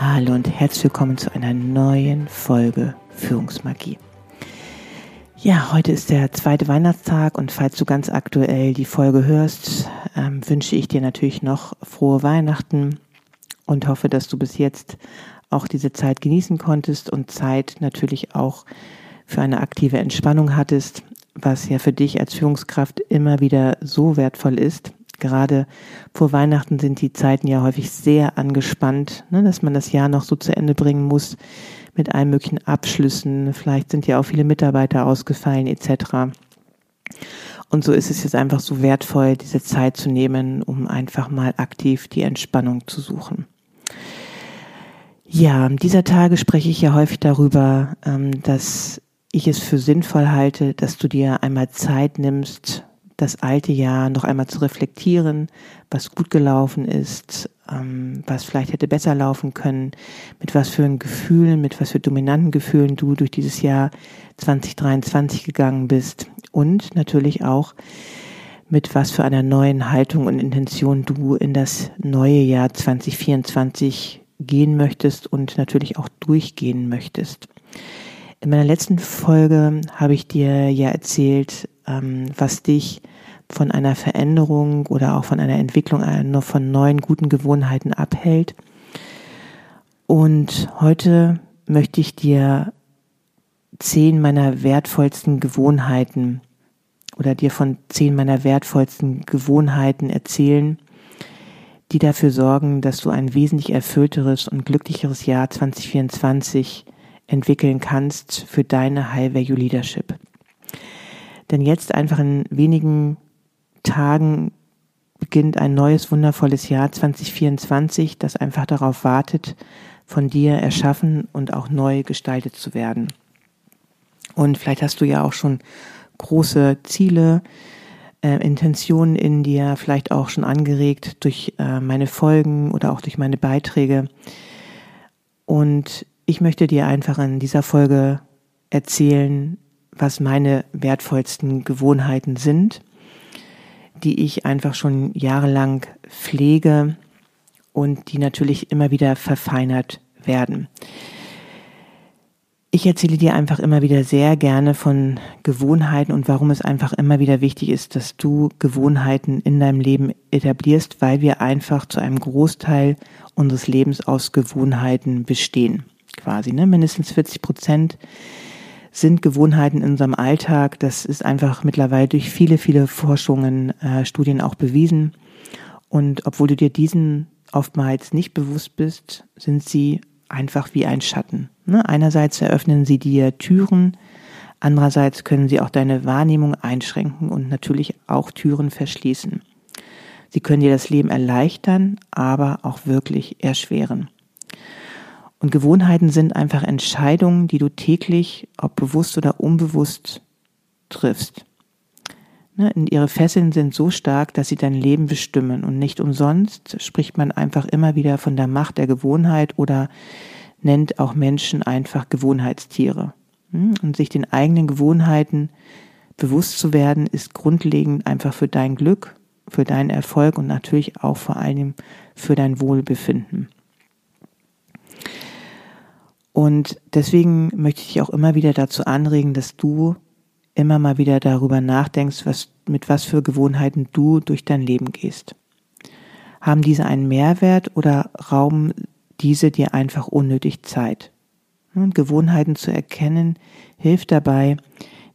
Hallo und herzlich willkommen zu einer neuen Folge Führungsmagie. Ja, heute ist der zweite Weihnachtstag und falls du ganz aktuell die Folge hörst, ähm, wünsche ich dir natürlich noch frohe Weihnachten und hoffe, dass du bis jetzt auch diese Zeit genießen konntest und Zeit natürlich auch für eine aktive Entspannung hattest, was ja für dich als Führungskraft immer wieder so wertvoll ist. Gerade vor Weihnachten sind die Zeiten ja häufig sehr angespannt, ne, dass man das Jahr noch so zu Ende bringen muss mit allen möglichen Abschlüssen. Vielleicht sind ja auch viele Mitarbeiter ausgefallen etc. Und so ist es jetzt einfach so wertvoll, diese Zeit zu nehmen, um einfach mal aktiv die Entspannung zu suchen. Ja, dieser Tage spreche ich ja häufig darüber, ähm, dass ich es für sinnvoll halte, dass du dir einmal Zeit nimmst, das alte Jahr noch einmal zu reflektieren, was gut gelaufen ist, ähm, was vielleicht hätte besser laufen können, mit was für Gefühlen, mit was für dominanten Gefühlen du durch dieses Jahr 2023 gegangen bist und natürlich auch mit was für einer neuen Haltung und Intention du in das neue Jahr 2024 gehen möchtest und natürlich auch durchgehen möchtest. In meiner letzten Folge habe ich dir ja erzählt, ähm, was dich von einer Veränderung oder auch von einer Entwicklung von neuen guten Gewohnheiten abhält. Und heute möchte ich dir zehn meiner wertvollsten Gewohnheiten oder dir von zehn meiner wertvollsten Gewohnheiten erzählen, die dafür sorgen, dass du ein wesentlich erfüllteres und glücklicheres Jahr 2024 entwickeln kannst für deine High Value Leadership. Denn jetzt einfach in wenigen Tagen beginnt ein neues wundervolles Jahr 2024, das einfach darauf wartet, von dir erschaffen und auch neu gestaltet zu werden. Und vielleicht hast du ja auch schon große Ziele, äh, Intentionen in dir, vielleicht auch schon angeregt durch äh, meine Folgen oder auch durch meine Beiträge. Und ich möchte dir einfach in dieser Folge erzählen, was meine wertvollsten Gewohnheiten sind die ich einfach schon jahrelang pflege und die natürlich immer wieder verfeinert werden. Ich erzähle dir einfach immer wieder sehr gerne von Gewohnheiten und warum es einfach immer wieder wichtig ist, dass du Gewohnheiten in deinem Leben etablierst, weil wir einfach zu einem Großteil unseres Lebens aus Gewohnheiten bestehen. Quasi, ne? Mindestens 40 Prozent sind Gewohnheiten in unserem Alltag. Das ist einfach mittlerweile durch viele, viele Forschungen, äh, Studien auch bewiesen. Und obwohl du dir diesen oftmals nicht bewusst bist, sind sie einfach wie ein Schatten. Ne? Einerseits eröffnen sie dir Türen, andererseits können sie auch deine Wahrnehmung einschränken und natürlich auch Türen verschließen. Sie können dir das Leben erleichtern, aber auch wirklich erschweren. Und Gewohnheiten sind einfach Entscheidungen, die du täglich, ob bewusst oder unbewusst, triffst. Ne, ihre Fesseln sind so stark, dass sie dein Leben bestimmen. Und nicht umsonst spricht man einfach immer wieder von der Macht der Gewohnheit oder nennt auch Menschen einfach Gewohnheitstiere. Hm, und sich den eigenen Gewohnheiten bewusst zu werden, ist grundlegend einfach für dein Glück, für deinen Erfolg und natürlich auch vor allem für dein Wohlbefinden. Und deswegen möchte ich dich auch immer wieder dazu anregen, dass du immer mal wieder darüber nachdenkst, was, mit was für Gewohnheiten du durch dein Leben gehst. Haben diese einen Mehrwert oder rauben diese dir einfach unnötig Zeit? Und Gewohnheiten zu erkennen hilft dabei,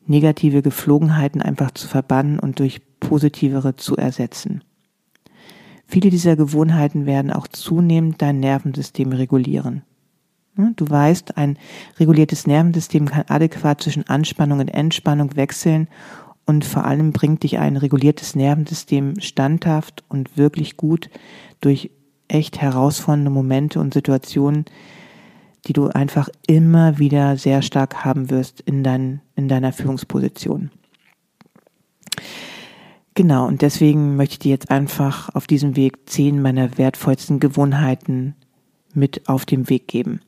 negative Geflogenheiten einfach zu verbannen und durch positivere zu ersetzen. Viele dieser Gewohnheiten werden auch zunehmend dein Nervensystem regulieren. Du weißt, ein reguliertes Nervensystem kann adäquat zwischen Anspannung und Entspannung wechseln und vor allem bringt dich ein reguliertes Nervensystem standhaft und wirklich gut durch echt herausfordernde Momente und Situationen, die du einfach immer wieder sehr stark haben wirst in, dein, in deiner Führungsposition. Genau, und deswegen möchte ich dir jetzt einfach auf diesem Weg zehn meiner wertvollsten Gewohnheiten mit auf den Weg geben.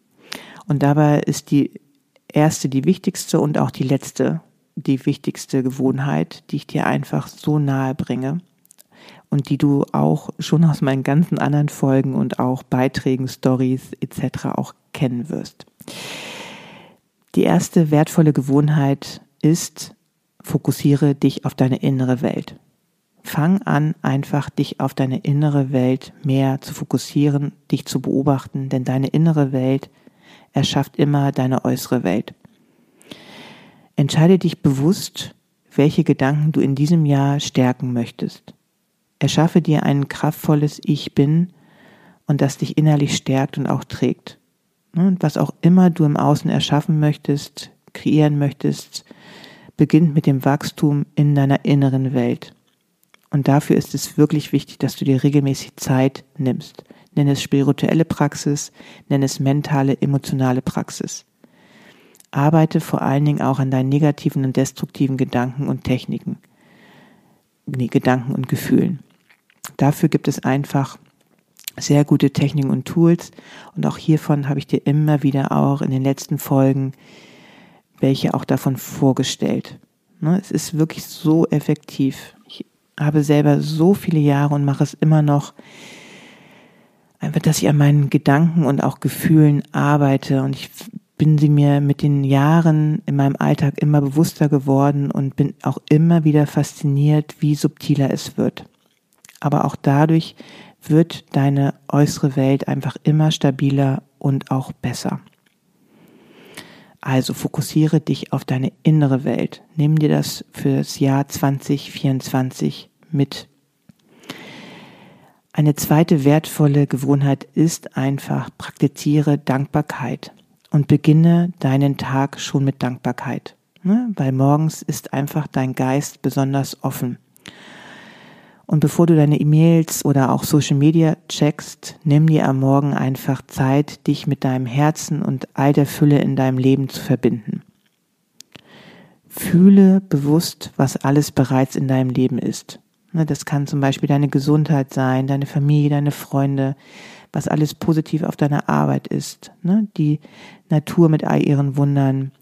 Und dabei ist die erste die wichtigste und auch die letzte die wichtigste Gewohnheit, die ich dir einfach so nahe bringe und die du auch schon aus meinen ganzen anderen Folgen und auch Beiträgen, Stories etc. auch kennen wirst. Die erste wertvolle Gewohnheit ist, fokussiere dich auf deine innere Welt. Fang an, einfach dich auf deine innere Welt mehr zu fokussieren, dich zu beobachten, denn deine innere Welt erschafft immer deine äußere Welt. Entscheide dich bewusst, welche Gedanken du in diesem Jahr stärken möchtest. Erschaffe dir ein kraftvolles Ich bin und das dich innerlich stärkt und auch trägt. Und was auch immer du im Außen erschaffen möchtest, kreieren möchtest, beginnt mit dem Wachstum in deiner inneren Welt. Und dafür ist es wirklich wichtig, dass du dir regelmäßig Zeit nimmst. Nenn es spirituelle Praxis, nenn es mentale, emotionale Praxis. Arbeite vor allen Dingen auch an deinen negativen und destruktiven Gedanken und Techniken, nee, Gedanken und Gefühlen. Dafür gibt es einfach sehr gute Techniken und Tools und auch hiervon habe ich dir immer wieder auch in den letzten Folgen welche auch davon vorgestellt. Ne, es ist wirklich so effektiv habe selber so viele Jahre und mache es immer noch, einfach, dass ich an meinen Gedanken und auch Gefühlen arbeite und ich bin sie mir mit den Jahren in meinem Alltag immer bewusster geworden und bin auch immer wieder fasziniert, wie subtiler es wird. Aber auch dadurch wird deine äußere Welt einfach immer stabiler und auch besser. Also fokussiere dich auf deine innere Welt. Nimm dir das fürs Jahr 2024 mit. Eine zweite wertvolle Gewohnheit ist einfach, praktiziere Dankbarkeit und beginne deinen Tag schon mit Dankbarkeit. Ne? Weil morgens ist einfach dein Geist besonders offen. Und bevor du deine E-Mails oder auch Social Media checkst, nimm dir am Morgen einfach Zeit, dich mit deinem Herzen und all der Fülle in deinem Leben zu verbinden. Fühle bewusst, was alles bereits in deinem Leben ist. Ne, das kann zum Beispiel deine Gesundheit sein, deine Familie, deine Freunde, was alles positiv auf deiner Arbeit ist. Ne, die Natur mit all ihren Wundern,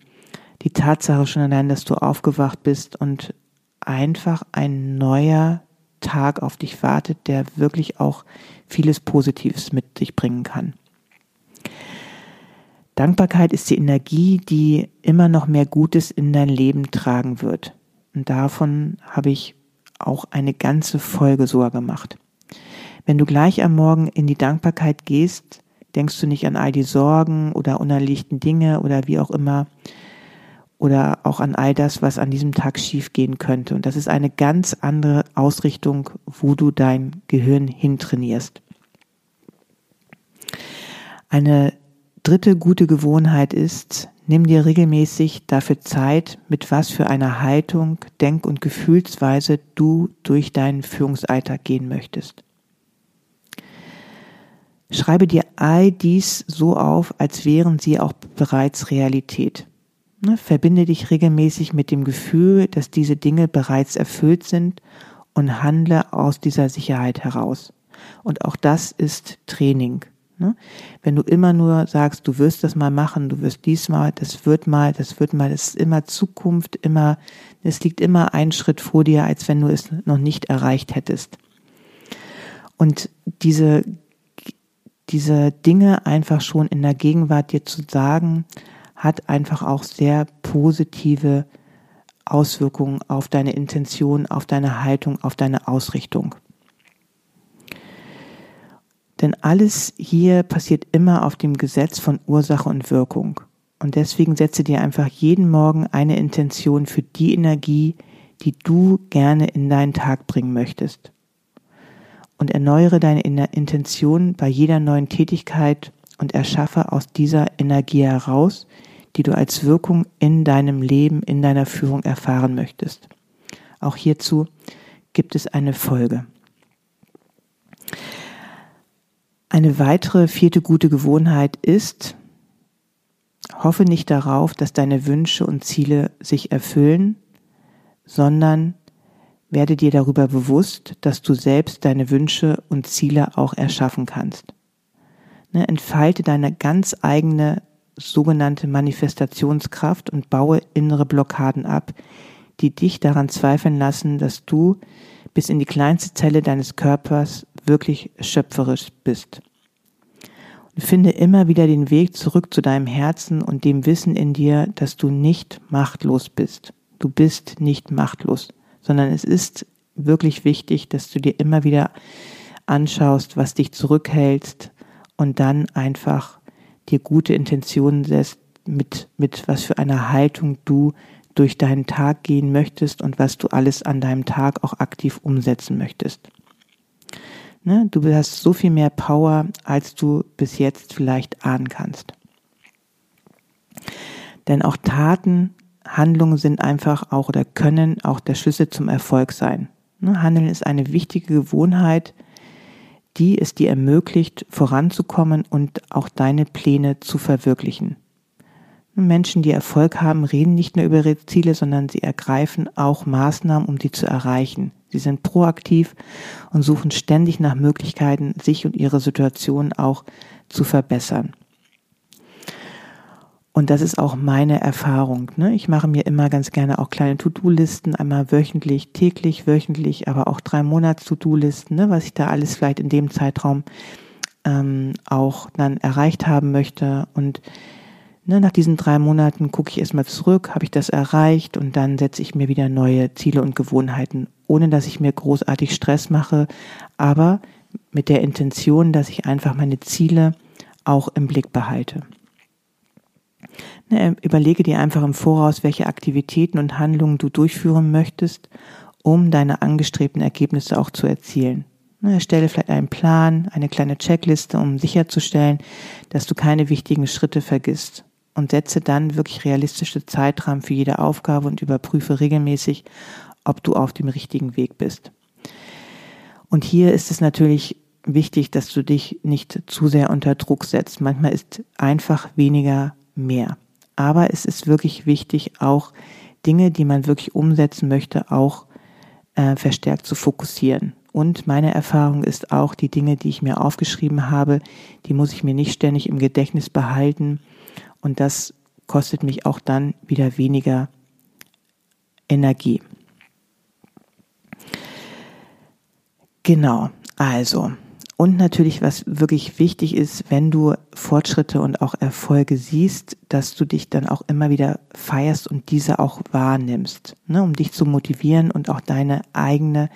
die Tatsache schon allein, dass du aufgewacht bist und einfach ein neuer Tag auf dich wartet, der wirklich auch vieles Positives mit sich bringen kann. Dankbarkeit ist die Energie, die immer noch mehr Gutes in dein Leben tragen wird. Und davon habe ich auch eine ganze Folge sogar gemacht. Wenn du gleich am Morgen in die Dankbarkeit gehst, denkst du nicht an all die Sorgen oder unerlichten Dinge oder wie auch immer, oder auch an all das, was an diesem Tag schiefgehen könnte. Und das ist eine ganz andere Ausrichtung, wo du dein Gehirn hintrainierst. Eine dritte gute Gewohnheit ist, nimm dir regelmäßig dafür Zeit, mit was für einer Haltung, Denk- und Gefühlsweise du durch deinen Führungsalltag gehen möchtest. Schreibe dir all dies so auf, als wären sie auch bereits Realität. Ne, verbinde dich regelmäßig mit dem Gefühl, dass diese Dinge bereits erfüllt sind und handle aus dieser Sicherheit heraus. Und auch das ist Training. Ne? Wenn du immer nur sagst, du wirst das mal machen, du wirst diesmal, das wird mal, das wird mal, das ist immer Zukunft, immer, es liegt immer ein Schritt vor dir, als wenn du es noch nicht erreicht hättest. Und diese, diese Dinge einfach schon in der Gegenwart dir zu sagen, hat einfach auch sehr positive Auswirkungen auf deine Intention, auf deine Haltung, auf deine Ausrichtung. Denn alles hier passiert immer auf dem Gesetz von Ursache und Wirkung. Und deswegen setze dir einfach jeden Morgen eine Intention für die Energie, die du gerne in deinen Tag bringen möchtest. Und erneuere deine Intention bei jeder neuen Tätigkeit und erschaffe aus dieser Energie heraus, die du als Wirkung in deinem Leben, in deiner Führung erfahren möchtest. Auch hierzu gibt es eine Folge. Eine weitere vierte gute Gewohnheit ist, hoffe nicht darauf, dass deine Wünsche und Ziele sich erfüllen, sondern werde dir darüber bewusst, dass du selbst deine Wünsche und Ziele auch erschaffen kannst. Ne, entfalte deine ganz eigene sogenannte Manifestationskraft und baue innere Blockaden ab, die dich daran zweifeln lassen, dass du bis in die kleinste Zelle deines Körpers wirklich schöpferisch bist. Und finde immer wieder den Weg zurück zu deinem Herzen und dem Wissen in dir, dass du nicht machtlos bist. Du bist nicht machtlos, sondern es ist wirklich wichtig, dass du dir immer wieder anschaust, was dich zurückhältst und dann einfach dir gute Intentionen setzt, mit, mit was für einer Haltung du durch deinen Tag gehen möchtest und was du alles an deinem Tag auch aktiv umsetzen möchtest. Ne? Du hast so viel mehr Power, als du bis jetzt vielleicht ahnen kannst. Denn auch Taten, Handlungen sind einfach auch oder können auch der Schlüssel zum Erfolg sein. Ne? Handeln ist eine wichtige Gewohnheit, die es dir ermöglicht, voranzukommen und auch deine Pläne zu verwirklichen. Menschen, die Erfolg haben, reden nicht nur über ihre Ziele, sondern sie ergreifen auch Maßnahmen, um sie zu erreichen. Sie sind proaktiv und suchen ständig nach Möglichkeiten, sich und ihre Situation auch zu verbessern. Und das ist auch meine Erfahrung. Ne? Ich mache mir immer ganz gerne auch kleine To-Do-Listen, einmal wöchentlich, täglich, wöchentlich, aber auch drei Monats-To-Do-Listen, ne? was ich da alles vielleicht in dem Zeitraum ähm, auch dann erreicht haben möchte. Und Ne, nach diesen drei Monaten gucke ich erstmal zurück, habe ich das erreicht und dann setze ich mir wieder neue Ziele und Gewohnheiten, ohne dass ich mir großartig Stress mache, aber mit der Intention, dass ich einfach meine Ziele auch im Blick behalte. Ne, überlege dir einfach im Voraus, welche Aktivitäten und Handlungen du durchführen möchtest, um deine angestrebten Ergebnisse auch zu erzielen. Ne, erstelle vielleicht einen Plan, eine kleine Checkliste, um sicherzustellen, dass du keine wichtigen Schritte vergisst und setze dann wirklich realistische Zeitrahmen für jede Aufgabe und überprüfe regelmäßig, ob du auf dem richtigen Weg bist. Und hier ist es natürlich wichtig, dass du dich nicht zu sehr unter Druck setzt. Manchmal ist einfach weniger mehr. Aber es ist wirklich wichtig, auch Dinge, die man wirklich umsetzen möchte, auch äh, verstärkt zu fokussieren. Und meine Erfahrung ist auch, die Dinge, die ich mir aufgeschrieben habe, die muss ich mir nicht ständig im Gedächtnis behalten, und das kostet mich auch dann wieder weniger Energie. Genau, also. Und natürlich, was wirklich wichtig ist, wenn du Fortschritte und auch Erfolge siehst, dass du dich dann auch immer wieder feierst und diese auch wahrnimmst, ne, um dich zu motivieren und auch deine eigene,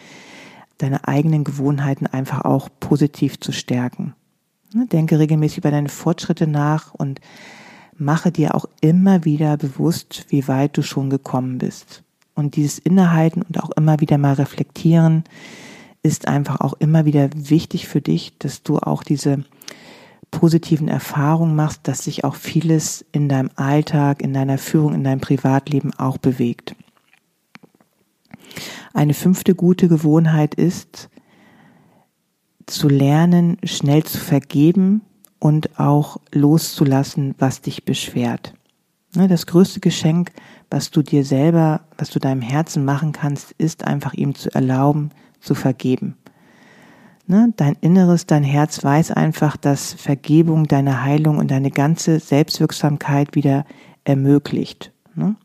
deine eigenen Gewohnheiten einfach auch positiv zu stärken. Ne, denke regelmäßig über deine Fortschritte nach und mache dir auch immer wieder bewusst, wie weit du schon gekommen bist. Und dieses Innehalten und auch immer wieder mal reflektieren ist einfach auch immer wieder wichtig für dich, dass du auch diese positiven Erfahrungen machst, dass sich auch vieles in deinem Alltag, in deiner Führung, in deinem Privatleben auch bewegt. Eine fünfte gute Gewohnheit ist, zu lernen, schnell zu vergeben und auch loszulassen, was dich beschwert. Ne, das größte Geschenk, was du dir selber, was du deinem Herzen machen kannst, ist einfach ihm zu erlauben, zu vergeben. Ne, dein Inneres, dein Herz weiß einfach, dass Vergebung deine Heilung und deine ganze Selbstwirksamkeit wieder ermöglicht. Ne?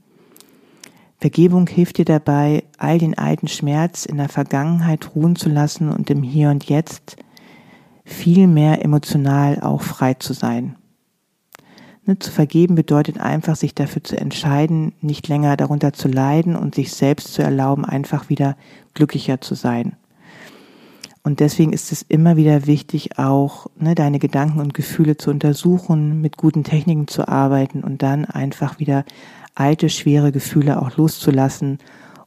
Vergebung hilft dir dabei, all den alten Schmerz in der Vergangenheit ruhen zu lassen und im Hier und Jetzt viel mehr emotional auch frei zu sein. Ne, zu vergeben bedeutet einfach, sich dafür zu entscheiden, nicht länger darunter zu leiden und sich selbst zu erlauben, einfach wieder glücklicher zu sein. Und deswegen ist es immer wieder wichtig, auch ne, deine Gedanken und Gefühle zu untersuchen, mit guten Techniken zu arbeiten und dann einfach wieder alte, schwere Gefühle auch loszulassen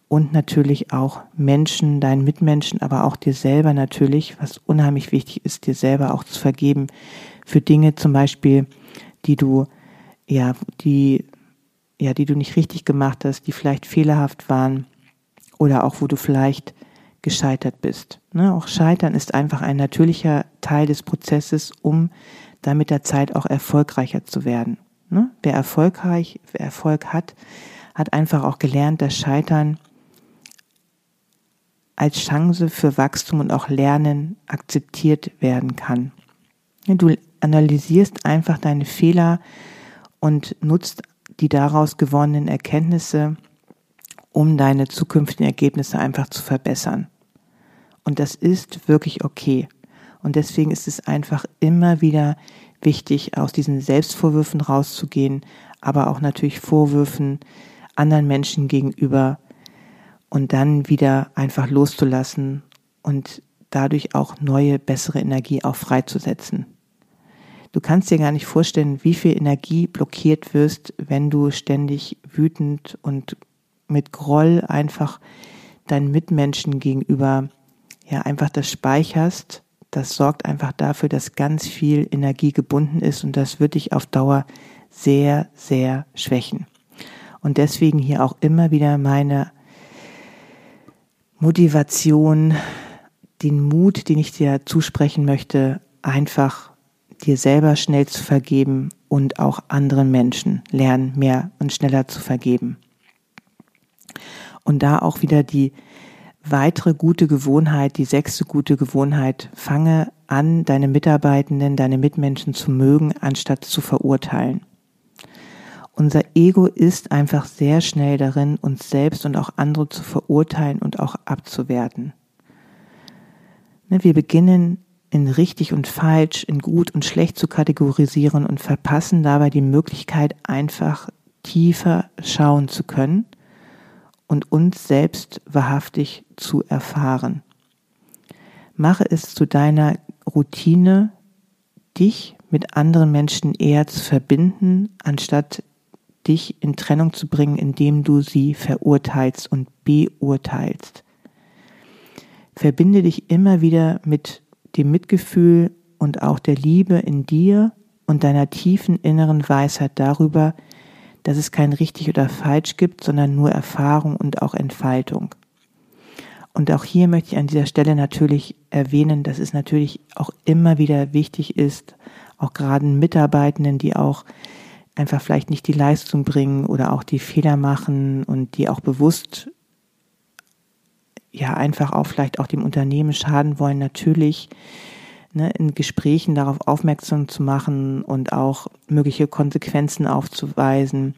und natürlich auch Menschen, deinen Mitmenschen, aber auch dir selber natürlich, was unheimlich wichtig ist, dir selber auch zu vergeben für Dinge zum Beispiel, die du, ja, die, ja, die du nicht richtig gemacht hast, die vielleicht fehlerhaft waren oder auch wo du vielleicht gescheitert bist. Ne? Auch Scheitern ist einfach ein natürlicher Teil des Prozesses, um dann mit der Zeit auch erfolgreicher zu werden. Ne? Wer erfolgreich, wer Erfolg hat, hat einfach auch gelernt, dass Scheitern als Chance für Wachstum und auch Lernen akzeptiert werden kann. Du analysierst einfach deine Fehler und nutzt die daraus gewonnenen Erkenntnisse, um deine zukünftigen Ergebnisse einfach zu verbessern. Und das ist wirklich okay. Und deswegen ist es einfach immer wieder wichtig, aus diesen Selbstvorwürfen rauszugehen, aber auch natürlich Vorwürfen anderen Menschen gegenüber und dann wieder einfach loszulassen und dadurch auch neue, bessere Energie auch freizusetzen. Du kannst dir gar nicht vorstellen, wie viel Energie blockiert wirst, wenn du ständig wütend und mit Groll einfach deinen Mitmenschen gegenüber ja einfach das speicherst. Das sorgt einfach dafür, dass ganz viel Energie gebunden ist und das wird dich auf Dauer sehr, sehr schwächen. Und deswegen hier auch immer wieder meine Motivation, den Mut, den ich dir zusprechen möchte, einfach dir selber schnell zu vergeben und auch anderen Menschen lernen, mehr und schneller zu vergeben. Und da auch wieder die weitere gute Gewohnheit, die sechste gute Gewohnheit, fange an, deine Mitarbeitenden, deine Mitmenschen zu mögen, anstatt zu verurteilen. Unser Ego ist einfach sehr schnell darin, uns selbst und auch andere zu verurteilen und auch abzuwerten. Ne, wir beginnen in richtig und falsch, in gut und schlecht zu kategorisieren und verpassen dabei die Möglichkeit, einfach tiefer schauen zu können und uns selbst wahrhaftig zu erfahren. Mache es zu deiner Routine, dich mit anderen Menschen eher zu verbinden, anstatt dich in Trennung zu bringen, indem du sie verurteilst und beurteilst. Verbinde dich immer wieder mit dem Mitgefühl und auch der Liebe in dir und deiner tiefen inneren Weisheit darüber, dass es kein richtig oder falsch gibt, sondern nur Erfahrung und auch Entfaltung. Und auch hier möchte ich an dieser Stelle natürlich erwähnen, dass es natürlich auch immer wieder wichtig ist, auch gerade Mitarbeitenden, die auch einfach vielleicht nicht die Leistung bringen oder auch die Fehler machen und die auch bewusst ja einfach auch vielleicht auch dem Unternehmen schaden wollen, natürlich ne, in Gesprächen darauf aufmerksam zu machen und auch mögliche Konsequenzen aufzuweisen.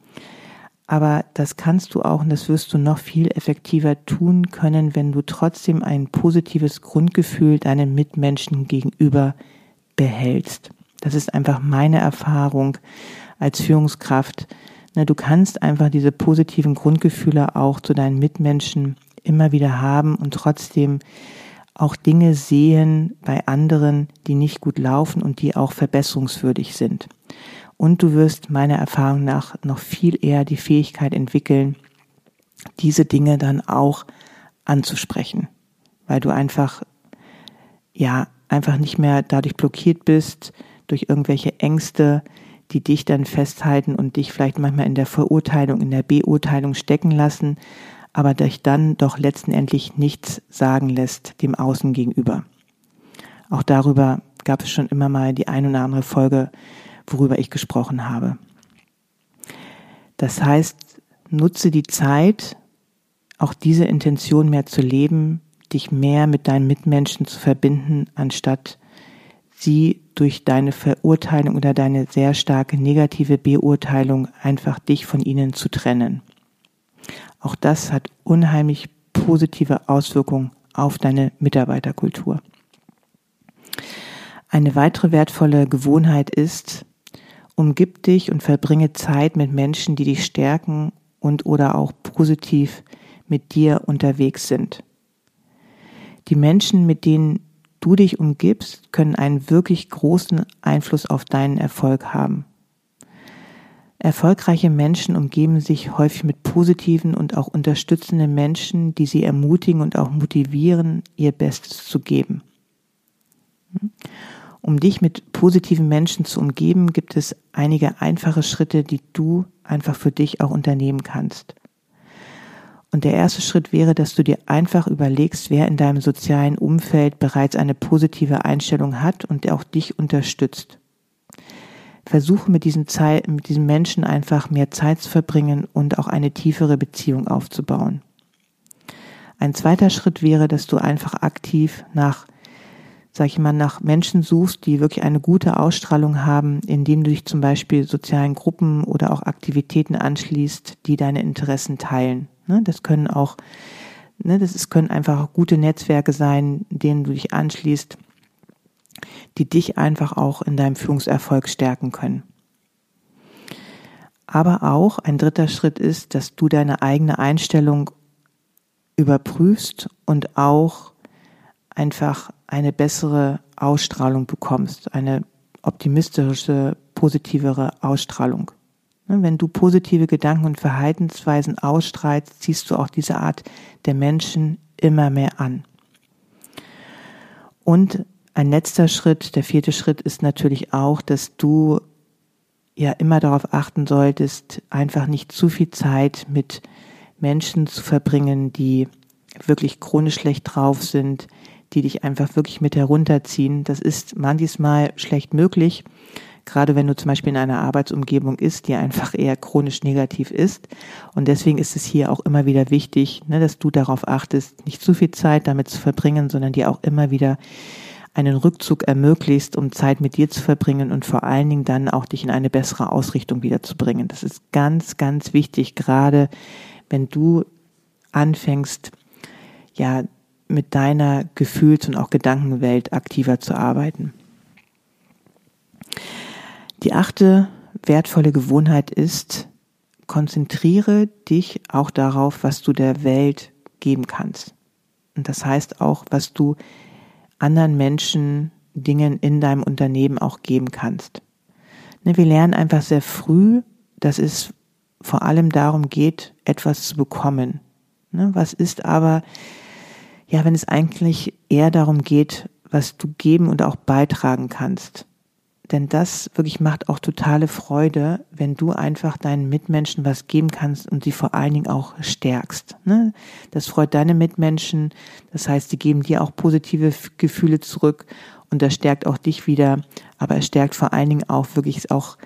Aber das kannst du auch und das wirst du noch viel effektiver tun können, wenn du trotzdem ein positives Grundgefühl deinen Mitmenschen gegenüber behältst. Das ist einfach meine Erfahrung als Führungskraft. Ne, du kannst einfach diese positiven Grundgefühle auch zu deinen Mitmenschen immer wieder haben und trotzdem auch Dinge sehen bei anderen, die nicht gut laufen und die auch verbesserungswürdig sind. Und du wirst meiner Erfahrung nach noch viel eher die Fähigkeit entwickeln, diese Dinge dann auch anzusprechen, weil du einfach, ja, einfach nicht mehr dadurch blockiert bist, durch irgendwelche Ängste, die dich dann festhalten und dich vielleicht manchmal in der Verurteilung, in der Beurteilung stecken lassen, aber dich dann doch letztendlich nichts sagen lässt dem Außen gegenüber. Auch darüber gab es schon immer mal die ein oder andere Folge, worüber ich gesprochen habe. Das heißt, nutze die Zeit, auch diese Intention mehr zu leben, dich mehr mit deinen Mitmenschen zu verbinden, anstatt sie durch deine Verurteilung oder deine sehr starke negative Beurteilung einfach dich von ihnen zu trennen. Auch das hat unheimlich positive Auswirkungen auf deine Mitarbeiterkultur. Eine weitere wertvolle Gewohnheit ist, umgib dich und verbringe Zeit mit Menschen, die dich stärken und oder auch positiv mit dir unterwegs sind. Die Menschen, mit denen du dich umgibst, können einen wirklich großen Einfluss auf deinen Erfolg haben. Erfolgreiche Menschen umgeben sich häufig mit positiven und auch unterstützenden Menschen, die sie ermutigen und auch motivieren, ihr Bestes zu geben. Um dich mit positiven Menschen zu umgeben, gibt es einige einfache Schritte, die du einfach für dich auch unternehmen kannst. Und der erste Schritt wäre, dass du dir einfach überlegst, wer in deinem sozialen Umfeld bereits eine positive Einstellung hat und der auch dich unterstützt. Versuche mit diesem, Zeit, mit diesem Menschen einfach mehr Zeit zu verbringen und auch eine tiefere Beziehung aufzubauen. Ein zweiter Schritt wäre, dass du einfach aktiv nach, sag ich mal, nach Menschen suchst, die wirklich eine gute Ausstrahlung haben, indem du dich zum Beispiel sozialen Gruppen oder auch Aktivitäten anschließt, die deine Interessen teilen. Ne, das können auch, ne, das ist, können einfach gute Netzwerke sein, denen du dich anschließt die dich einfach auch in deinem Führungserfolg stärken können. Aber auch ein dritter Schritt ist, dass du deine eigene Einstellung überprüfst und auch einfach eine bessere Ausstrahlung bekommst, eine optimistische, positivere Ausstrahlung. Ne, wenn du positive Gedanken und Verhaltensweisen ausstrahlst, ziehst du auch diese Art der Menschen immer mehr an. Und ein letzter Schritt, der vierte Schritt ist natürlich auch, dass du ja immer darauf achten solltest, einfach nicht zu viel Zeit mit Menschen zu verbringen, die wirklich chronisch schlecht drauf sind, die dich einfach wirklich mit herunterziehen. Das ist manchmal schlecht möglich, gerade wenn du zum Beispiel in einer Arbeitsumgebung ist, die einfach eher chronisch negativ ist. Und deswegen ist es hier auch immer wieder wichtig, ne, dass du darauf achtest, nicht zu viel Zeit damit zu verbringen, sondern dir auch immer wieder einen Rückzug ermöglicht, um Zeit mit dir zu verbringen und vor allen Dingen dann auch dich in eine bessere Ausrichtung wiederzubringen. Das ist ganz, ganz wichtig, gerade wenn du anfängst, ja, mit deiner Gefühls- und auch Gedankenwelt aktiver zu arbeiten. Die achte wertvolle Gewohnheit ist, konzentriere dich auch darauf, was du der Welt geben kannst. Und das heißt auch, was du anderen Menschen Dingen in deinem Unternehmen auch geben kannst. Ne, wir lernen einfach sehr früh, dass es vor allem darum geht, etwas zu bekommen. Ne, was ist aber, ja, wenn es eigentlich eher darum geht, was du geben und auch beitragen kannst. Denn das wirklich macht auch totale Freude, wenn du einfach deinen Mitmenschen was geben kannst und sie vor allen Dingen auch stärkst. Ne? Das freut deine Mitmenschen. Das heißt, sie geben dir auch positive Gefühle zurück und das stärkt auch dich wieder. Aber es stärkt vor allen Dingen auch wirklich auch,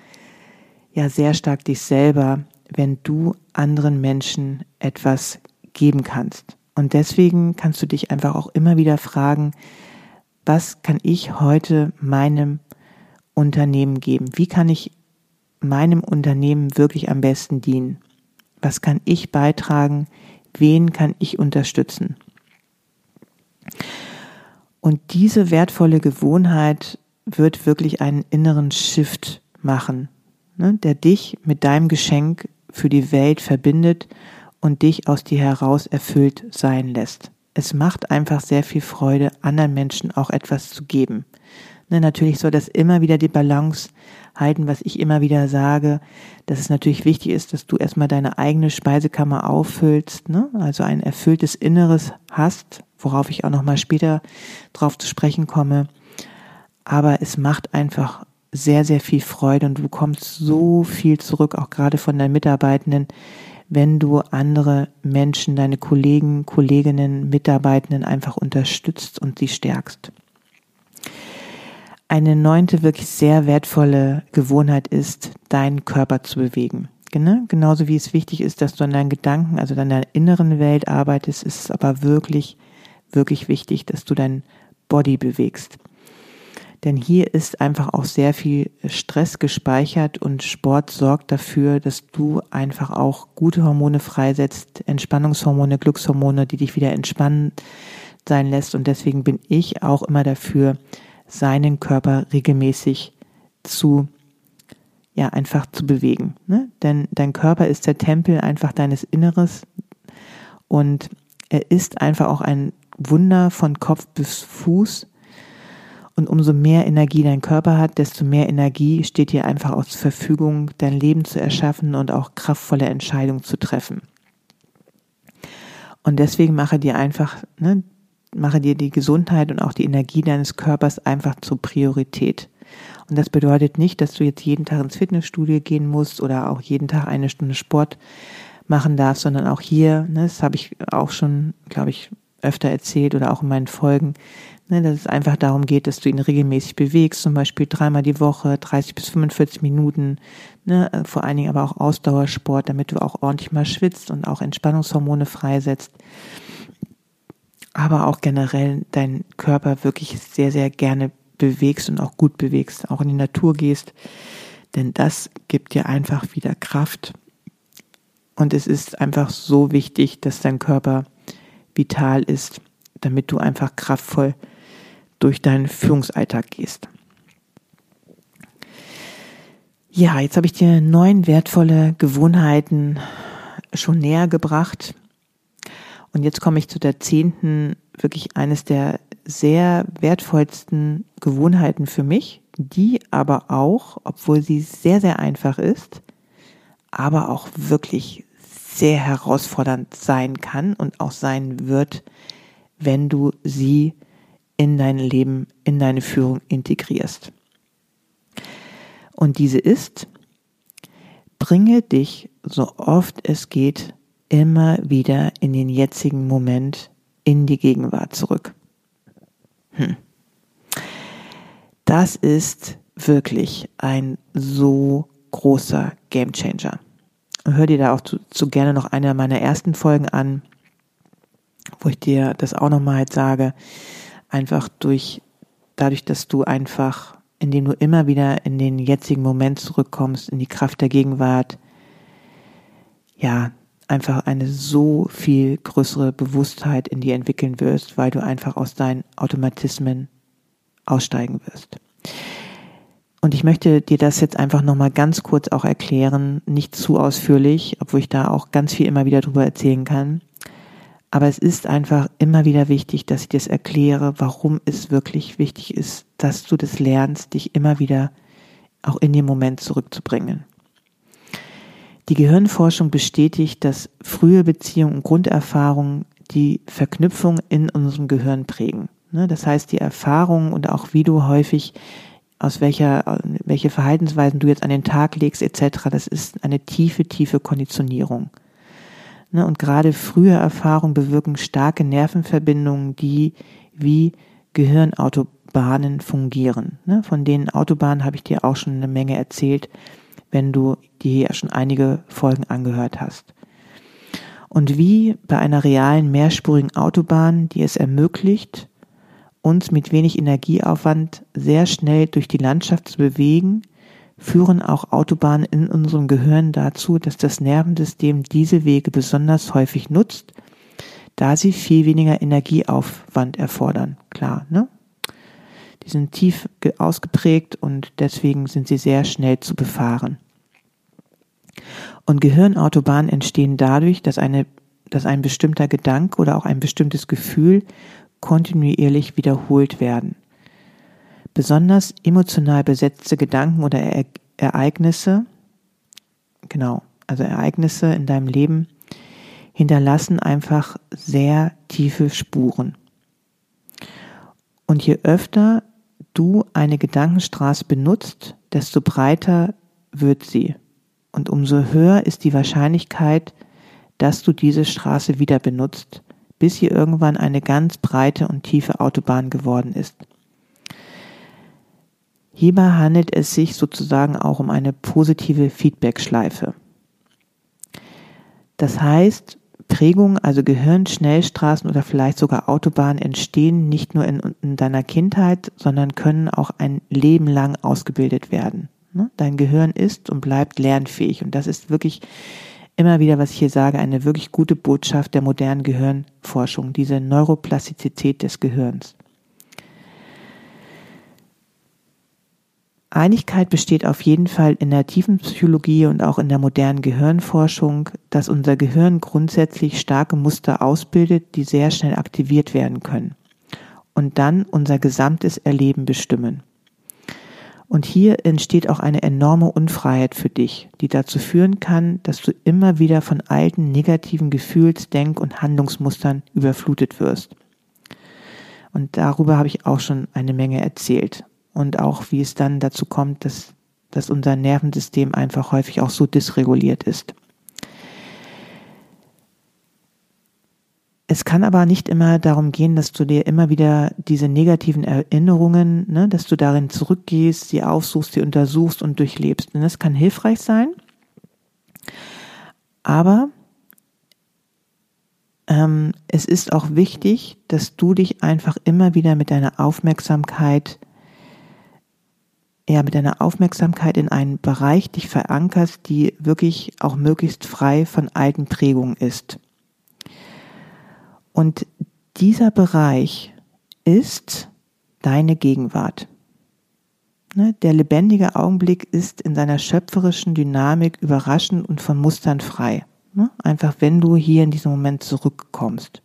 ja, sehr stark dich selber, wenn du anderen Menschen etwas geben kannst. Und deswegen kannst du dich einfach auch immer wieder fragen, was kann ich heute meinem Unternehmen geben? Wie kann ich meinem Unternehmen wirklich am besten dienen? Was kann ich beitragen? Wen kann ich unterstützen? Und diese wertvolle Gewohnheit wird wirklich einen inneren Shift machen, ne, der dich mit deinem Geschenk für die Welt verbindet und dich aus dir heraus erfüllt sein lässt. Es macht einfach sehr viel Freude, anderen Menschen auch etwas zu geben. Ne, natürlich soll das immer wieder die Balance halten, was ich immer wieder sage, dass es natürlich wichtig ist, dass du erstmal deine eigene Speisekammer auffüllst, ne? also ein erfülltes Inneres hast, worauf ich auch nochmal später drauf zu sprechen komme. Aber es macht einfach sehr, sehr viel Freude und du bekommst so viel zurück, auch gerade von deinen Mitarbeitenden, wenn du andere Menschen, deine Kollegen, Kolleginnen, Mitarbeitenden einfach unterstützt und sie stärkst. Eine neunte wirklich sehr wertvolle Gewohnheit ist, deinen Körper zu bewegen. Genau, genauso wie es wichtig ist, dass du an deinen Gedanken, also an deiner inneren Welt arbeitest, ist es aber wirklich, wirklich wichtig, dass du dein Body bewegst. Denn hier ist einfach auch sehr viel Stress gespeichert und Sport sorgt dafür, dass du einfach auch gute Hormone freisetzt, Entspannungshormone, Glückshormone, die dich wieder entspannen sein lässt. Und deswegen bin ich auch immer dafür, seinen Körper regelmäßig zu, ja, einfach zu bewegen. Ne? Denn dein Körper ist der Tempel einfach deines Inneres und er ist einfach auch ein Wunder von Kopf bis Fuß. Und umso mehr Energie dein Körper hat, desto mehr Energie steht dir einfach aus Verfügung, dein Leben zu erschaffen und auch kraftvolle Entscheidungen zu treffen. Und deswegen mache dir einfach, ne, mache dir die Gesundheit und auch die Energie deines Körpers einfach zur Priorität. Und das bedeutet nicht, dass du jetzt jeden Tag ins Fitnessstudio gehen musst oder auch jeden Tag eine Stunde Sport machen darfst, sondern auch hier, ne, das habe ich auch schon, glaube ich, öfter erzählt oder auch in meinen Folgen, ne, dass es einfach darum geht, dass du ihn regelmäßig bewegst, zum Beispiel dreimal die Woche, 30 bis 45 Minuten, ne, vor allen Dingen aber auch Ausdauersport, damit du auch ordentlich mal schwitzt und auch Entspannungshormone freisetzt. Aber auch generell deinen Körper wirklich sehr, sehr gerne bewegst und auch gut bewegst, auch in die Natur gehst, denn das gibt dir einfach wieder Kraft. Und es ist einfach so wichtig, dass dein Körper vital ist, damit du einfach kraftvoll durch deinen Führungsalltag gehst. Ja, jetzt habe ich dir neun wertvolle Gewohnheiten schon näher gebracht. Und jetzt komme ich zu der zehnten, wirklich eines der sehr wertvollsten Gewohnheiten für mich, die aber auch, obwohl sie sehr, sehr einfach ist, aber auch wirklich sehr herausfordernd sein kann und auch sein wird, wenn du sie in dein Leben, in deine Führung integrierst. Und diese ist, bringe dich so oft es geht immer wieder in den jetzigen Moment, in die Gegenwart zurück. Hm. Das ist wirklich ein so großer Gamechanger hör dir da auch zu, zu gerne noch eine meiner ersten Folgen an, wo ich dir das auch nochmal halt sage. Einfach durch, dadurch, dass du einfach, indem du immer wieder in den jetzigen Moment zurückkommst, in die Kraft der Gegenwart, ja, einfach eine so viel größere Bewusstheit in dir entwickeln wirst, weil du einfach aus deinen Automatismen aussteigen wirst. Und ich möchte dir das jetzt einfach nochmal ganz kurz auch erklären, nicht zu ausführlich, obwohl ich da auch ganz viel immer wieder drüber erzählen kann. Aber es ist einfach immer wieder wichtig, dass ich dir das erkläre, warum es wirklich wichtig ist, dass du das lernst, dich immer wieder auch in den Moment zurückzubringen. Die Gehirnforschung bestätigt, dass frühe Beziehungen und Grunderfahrungen die Verknüpfung in unserem Gehirn prägen. Ne, das heißt, die Erfahrungen und auch wie du häufig aus welcher, welche Verhaltensweisen du jetzt an den Tag legst, etc. Das ist eine tiefe, tiefe Konditionierung. Ne, und gerade frühe Erfahrungen bewirken starke Nervenverbindungen, die wie Gehirnautobahnen fungieren. Ne, von denen Autobahnen habe ich dir auch schon eine Menge erzählt, wenn du dir ja schon einige Folgen angehört hast. Und wie bei einer realen mehrspurigen Autobahn, die es ermöglicht, uns mit wenig Energieaufwand sehr schnell durch die Landschaft zu bewegen, führen auch Autobahnen in unserem Gehirn dazu, dass das Nervensystem diese Wege besonders häufig nutzt, da sie viel weniger Energieaufwand erfordern. Klar, ne? Die sind tief ausgeprägt und deswegen sind sie sehr schnell zu befahren. Und Gehirnautobahnen entstehen dadurch, dass eine dass ein bestimmter Gedanke oder auch ein bestimmtes Gefühl kontinuierlich wiederholt werden. Besonders emotional besetzte Gedanken oder e Ereignisse, genau, also Ereignisse in deinem Leben hinterlassen einfach sehr tiefe Spuren. Und je öfter du eine Gedankenstraße benutzt, desto breiter wird sie. Und umso höher ist die Wahrscheinlichkeit, dass du diese Straße wieder benutzt bis sie irgendwann eine ganz breite und tiefe Autobahn geworden ist. Hierbei handelt es sich sozusagen auch um eine positive Feedbackschleife. Das heißt, Prägungen, also Gehirnschnellstraßen oder vielleicht sogar Autobahnen entstehen nicht nur in, in, deiner Kindheit, sondern können auch ein Leben lang ausgebildet werden. Ne? Dein Gehirn ist und bleibt lernfähig und das ist wirklich immer wieder, was ich hier sage, eine wirklich gute Botschaft der modernen Gehirnforschung, diese Neuroplastizität des Gehirns. Einigkeit besteht auf jeden Fall in der tiefen Psychologie und auch in der modernen Gehirnforschung, dass unser Gehirn grundsätzlich starke Muster ausbildet, die sehr schnell aktiviert werden können. und dann unser gesamtes Erleben bestimmen. Und hier entsteht auch eine enorme Unfreiheit für dich, die dazu führen kann, dass du immer wieder von alten negativen Gefühls-, Denk- und Handlungsmustern überflutet wirst. Und darüber habe ich auch schon eine Menge erzählt. Und auch wie es dann dazu kommt, dass, dass unser Nervensystem einfach häufig auch so dysreguliert ist. Es kann aber nicht immer darum gehen, dass du dir immer wieder diese negativen Erinnerungen, ne, dass du darin zurückgehst, sie aufsuchst, sie untersuchst und durchlebst. Denn das kann hilfreich sein. Aber ähm, es ist auch wichtig, dass du dich einfach immer wieder mit deiner Aufmerksamkeit, ja, mit deiner Aufmerksamkeit in einen Bereich dich verankerst, die wirklich auch möglichst frei von alten Prägungen ist. Und dieser Bereich ist deine Gegenwart. Ne, der lebendige Augenblick ist in seiner schöpferischen Dynamik überraschend und von Mustern frei. Ne, einfach wenn du hier in diesem Moment zurückkommst.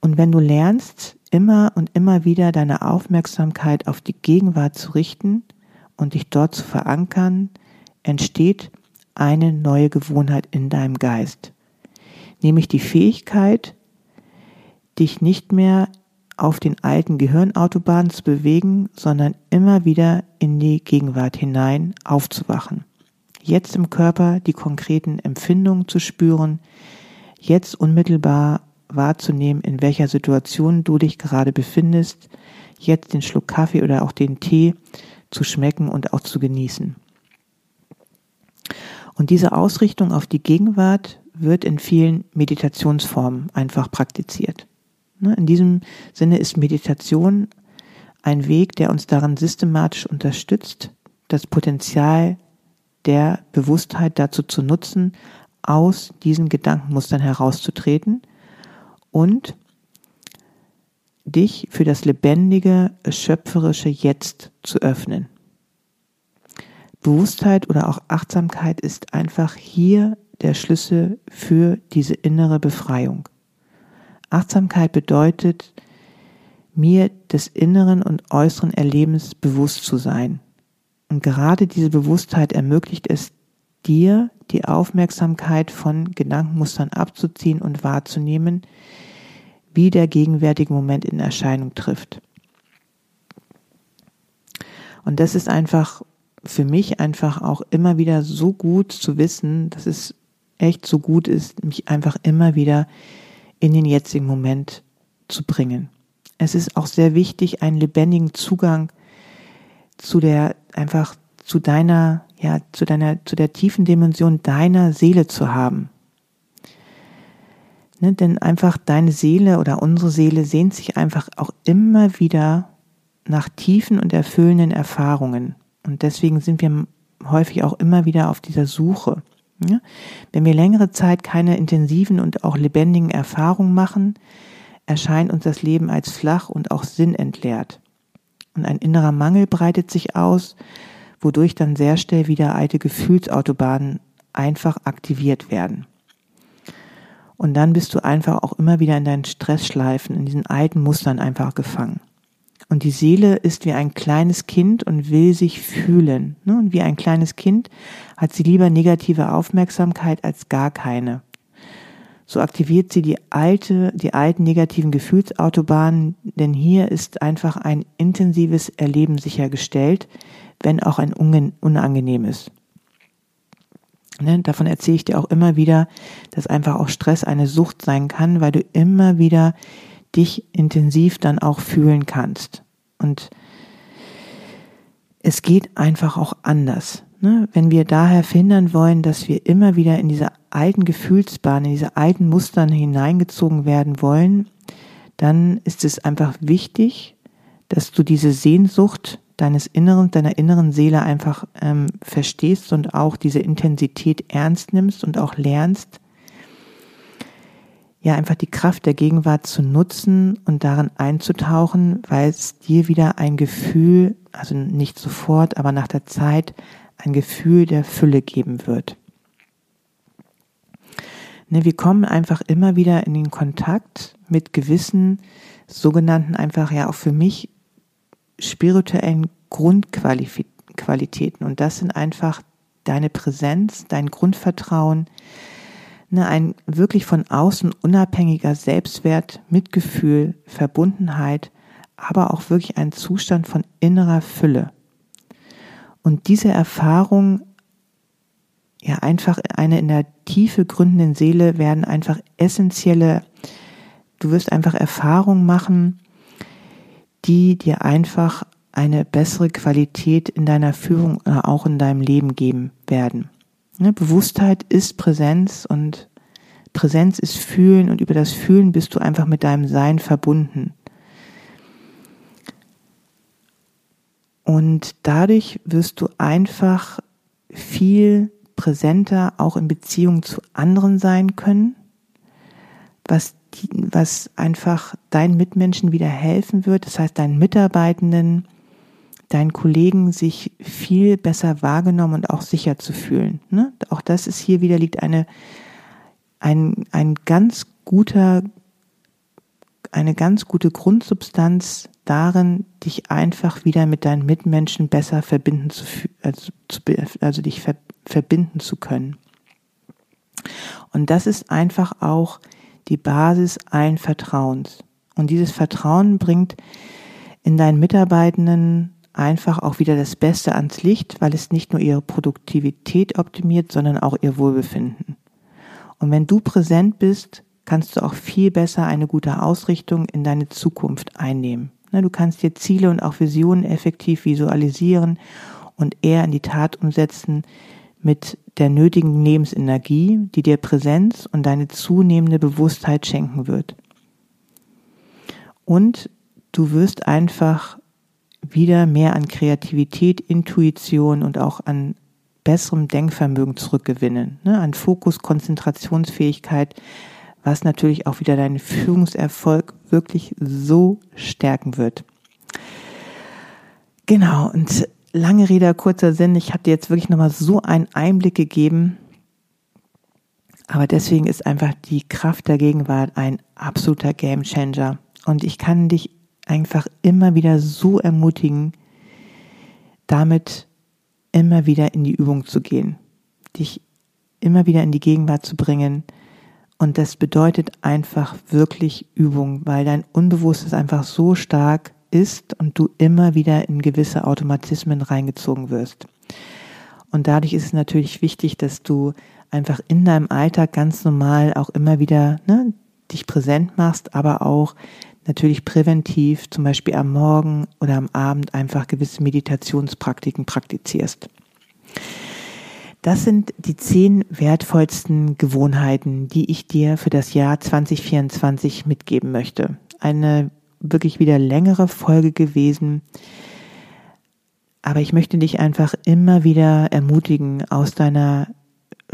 Und wenn du lernst, immer und immer wieder deine Aufmerksamkeit auf die Gegenwart zu richten und dich dort zu verankern, entsteht eine neue Gewohnheit in deinem Geist. Nämlich die Fähigkeit, dich nicht mehr auf den alten Gehirnautobahnen zu bewegen, sondern immer wieder in die Gegenwart hinein aufzuwachen. Jetzt im Körper die konkreten Empfindungen zu spüren, jetzt unmittelbar wahrzunehmen, in welcher Situation du dich gerade befindest, jetzt den Schluck Kaffee oder auch den Tee zu schmecken und auch zu genießen. Und diese Ausrichtung auf die Gegenwart wird in vielen Meditationsformen einfach praktiziert. Ne, in diesem Sinne ist Meditation ein Weg, der uns daran systematisch unterstützt, das Potenzial der Bewusstheit dazu zu nutzen, aus diesen Gedankenmustern herauszutreten und dich für das lebendige, schöpferische Jetzt zu öffnen. Bewusstheit oder auch Achtsamkeit ist einfach hier der Schlüssel für diese innere Befreiung. Achtsamkeit bedeutet, mir des inneren und äußeren Erlebens bewusst zu sein. Und gerade diese Bewusstheit ermöglicht es dir, die Aufmerksamkeit von Gedankenmustern abzuziehen und wahrzunehmen, wie der gegenwärtige Moment in Erscheinung trifft. Und das ist einfach für mich einfach auch immer wieder so gut zu wissen, dass es echt so gut ist, mich einfach immer wieder in den jetzigen Moment zu bringen. Es ist auch sehr wichtig, einen lebendigen Zugang zu der, einfach zu deiner, ja, zu deiner, zu der tiefen Dimension deiner Seele zu haben. Ne, denn einfach deine Seele oder unsere Seele sehnt sich einfach auch immer wieder nach tiefen und erfüllenden Erfahrungen. Und deswegen sind wir häufig auch immer wieder auf dieser Suche. Wenn wir längere Zeit keine intensiven und auch lebendigen Erfahrungen machen, erscheint uns das Leben als flach und auch sinnentleert. Und ein innerer Mangel breitet sich aus, wodurch dann sehr schnell wieder alte Gefühlsautobahnen einfach aktiviert werden. Und dann bist du einfach auch immer wieder in deinen Stressschleifen, in diesen alten Mustern einfach gefangen. Und die Seele ist wie ein kleines Kind und will sich fühlen. Ne? Und wie ein kleines Kind hat sie lieber negative Aufmerksamkeit als gar keine. So aktiviert sie die alte, die alten negativen Gefühlsautobahnen, denn hier ist einfach ein intensives Erleben sichergestellt, wenn auch ein unangenehmes. Ne, davon erzähle ich dir auch immer wieder, dass einfach auch Stress eine Sucht sein kann, weil du immer wieder dich intensiv dann auch fühlen kannst. Und es geht einfach auch anders. Ne? Wenn wir daher verhindern wollen, dass wir immer wieder in diese alten Gefühlsbahn, in diese alten Mustern hineingezogen werden wollen, dann ist es einfach wichtig, dass du diese Sehnsucht deines Inneren, deiner inneren Seele einfach ähm, verstehst und auch diese Intensität ernst nimmst und auch lernst, ja einfach die Kraft der Gegenwart zu nutzen und darin einzutauchen, weil es dir wieder ein Gefühl, also nicht sofort, aber nach der Zeit ein Gefühl der Fülle geben wird. Ne, wir kommen einfach immer wieder in den Kontakt mit gewissen sogenannten einfach ja auch für mich spirituellen Grundqualitäten. Und das sind einfach deine Präsenz, dein Grundvertrauen, ne, ein wirklich von außen unabhängiger Selbstwert, Mitgefühl, Verbundenheit, aber auch wirklich ein Zustand von innerer Fülle. Und diese Erfahrung, ja einfach eine in der Tiefe gründenden Seele werden einfach essentielle, du wirst einfach Erfahrungen machen, die dir einfach eine bessere Qualität in deiner Führung oder auch in deinem Leben geben werden. Ne, Bewusstheit ist Präsenz und Präsenz ist Fühlen und über das Fühlen bist du einfach mit deinem Sein verbunden. Und dadurch wirst du einfach viel präsenter auch in Beziehung zu anderen sein können, was, die, was einfach deinen Mitmenschen wieder helfen wird. Das heißt, deinen Mitarbeitenden, deinen Kollegen sich viel besser wahrgenommen und auch sicher zu fühlen. Ne? Auch das ist hier wieder liegt eine, ein, ein ganz guter, eine ganz gute Grundsubstanz darin, dich einfach wieder mit deinen Mitmenschen besser verbinden zu, also, also dich ver, verbinden zu können. Und das ist einfach auch die Basis allen Vertrauens. Und dieses Vertrauen bringt in deinen Mitarbeitenden einfach auch wieder das Beste ans Licht, weil es nicht nur ihre Produktivität optimiert, sondern auch ihr Wohlbefinden. Und wenn du präsent bist, kannst du auch viel besser eine gute Ausrichtung in deine Zukunft einnehmen. Du kannst dir Ziele und auch Visionen effektiv visualisieren und eher in die Tat umsetzen mit der nötigen Lebensenergie, die dir Präsenz und deine zunehmende Bewusstheit schenken wird. Und du wirst einfach wieder mehr an Kreativität, Intuition und auch an besserem Denkvermögen zurückgewinnen, ne? an Fokus, Konzentrationsfähigkeit, was natürlich auch wieder deinen Führungserfolg wirklich so stärken wird. Genau, und lange Rede, kurzer Sinn, ich habe dir jetzt wirklich nochmal so einen Einblick gegeben, aber deswegen ist einfach die Kraft der Gegenwart ein absoluter Gamechanger. Und ich kann dich einfach immer wieder so ermutigen, damit immer wieder in die Übung zu gehen, dich immer wieder in die Gegenwart zu bringen. Und das bedeutet einfach wirklich Übung, weil dein Unbewusstes einfach so stark ist und du immer wieder in gewisse Automatismen reingezogen wirst. Und dadurch ist es natürlich wichtig, dass du einfach in deinem Alltag ganz normal auch immer wieder ne, dich präsent machst, aber auch natürlich präventiv, zum Beispiel am Morgen oder am Abend einfach gewisse Meditationspraktiken praktizierst. Das sind die zehn wertvollsten Gewohnheiten, die ich dir für das Jahr 2024 mitgeben möchte. Eine wirklich wieder längere Folge gewesen. Aber ich möchte dich einfach immer wieder ermutigen, aus deiner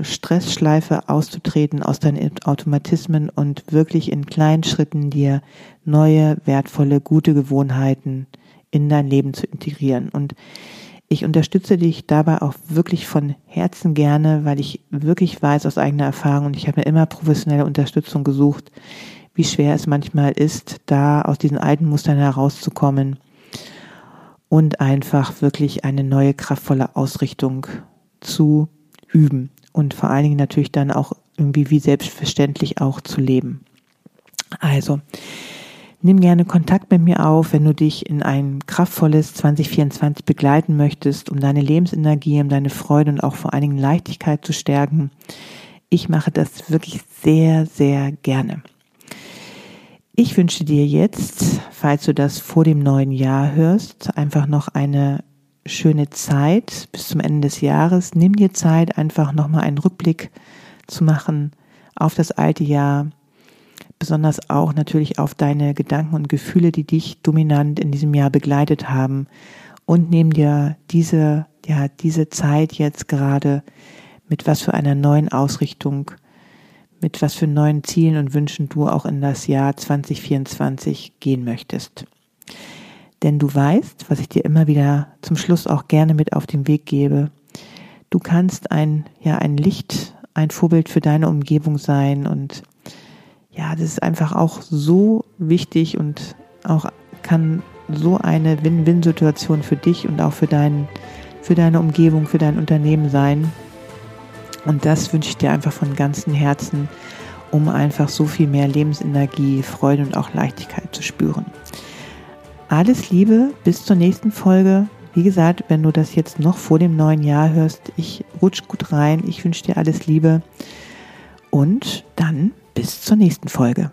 Stressschleife auszutreten, aus deinen Automatismen und wirklich in kleinen Schritten dir neue, wertvolle, gute Gewohnheiten in dein Leben zu integrieren. Und ich unterstütze dich dabei auch wirklich von Herzen gerne, weil ich wirklich weiß aus eigener Erfahrung und ich habe mir immer professionelle Unterstützung gesucht, wie schwer es manchmal ist, da aus diesen alten Mustern herauszukommen und einfach wirklich eine neue kraftvolle Ausrichtung zu üben und vor allen Dingen natürlich dann auch irgendwie wie selbstverständlich auch zu leben. Also, nimm gerne Kontakt mit mir auf, wenn du dich in ein kraftvolles 2024 begleiten möchtest, um deine Lebensenergie, um deine Freude und auch vor allen Dingen Leichtigkeit zu stärken. Ich mache das wirklich sehr, sehr gerne. Ich wünsche dir jetzt, falls du das vor dem neuen Jahr hörst, einfach noch eine schöne Zeit bis zum Ende des Jahres. Nimm dir Zeit, einfach nochmal einen Rückblick zu machen auf das alte Jahr, besonders auch natürlich auf deine Gedanken und Gefühle, die dich dominant in diesem Jahr begleitet haben und nimm dir diese, ja, diese Zeit jetzt gerade mit was für einer neuen Ausrichtung mit was für neuen Zielen und Wünschen du auch in das Jahr 2024 gehen möchtest. Denn du weißt, was ich dir immer wieder zum Schluss auch gerne mit auf den Weg gebe, du kannst ein, ja, ein Licht ein Vorbild für deine Umgebung sein und ja, das ist einfach auch so wichtig und auch kann so eine Win-Win-Situation für dich und auch für, dein, für deine Umgebung, für dein Unternehmen sein. Und das wünsche ich dir einfach von ganzem Herzen, um einfach so viel mehr Lebensenergie, Freude und auch Leichtigkeit zu spüren. Alles Liebe, bis zur nächsten Folge. Wie gesagt, wenn du das jetzt noch vor dem neuen Jahr hörst, ich rutsch gut rein. Ich wünsche dir alles Liebe. Und dann bis zur nächsten Folge.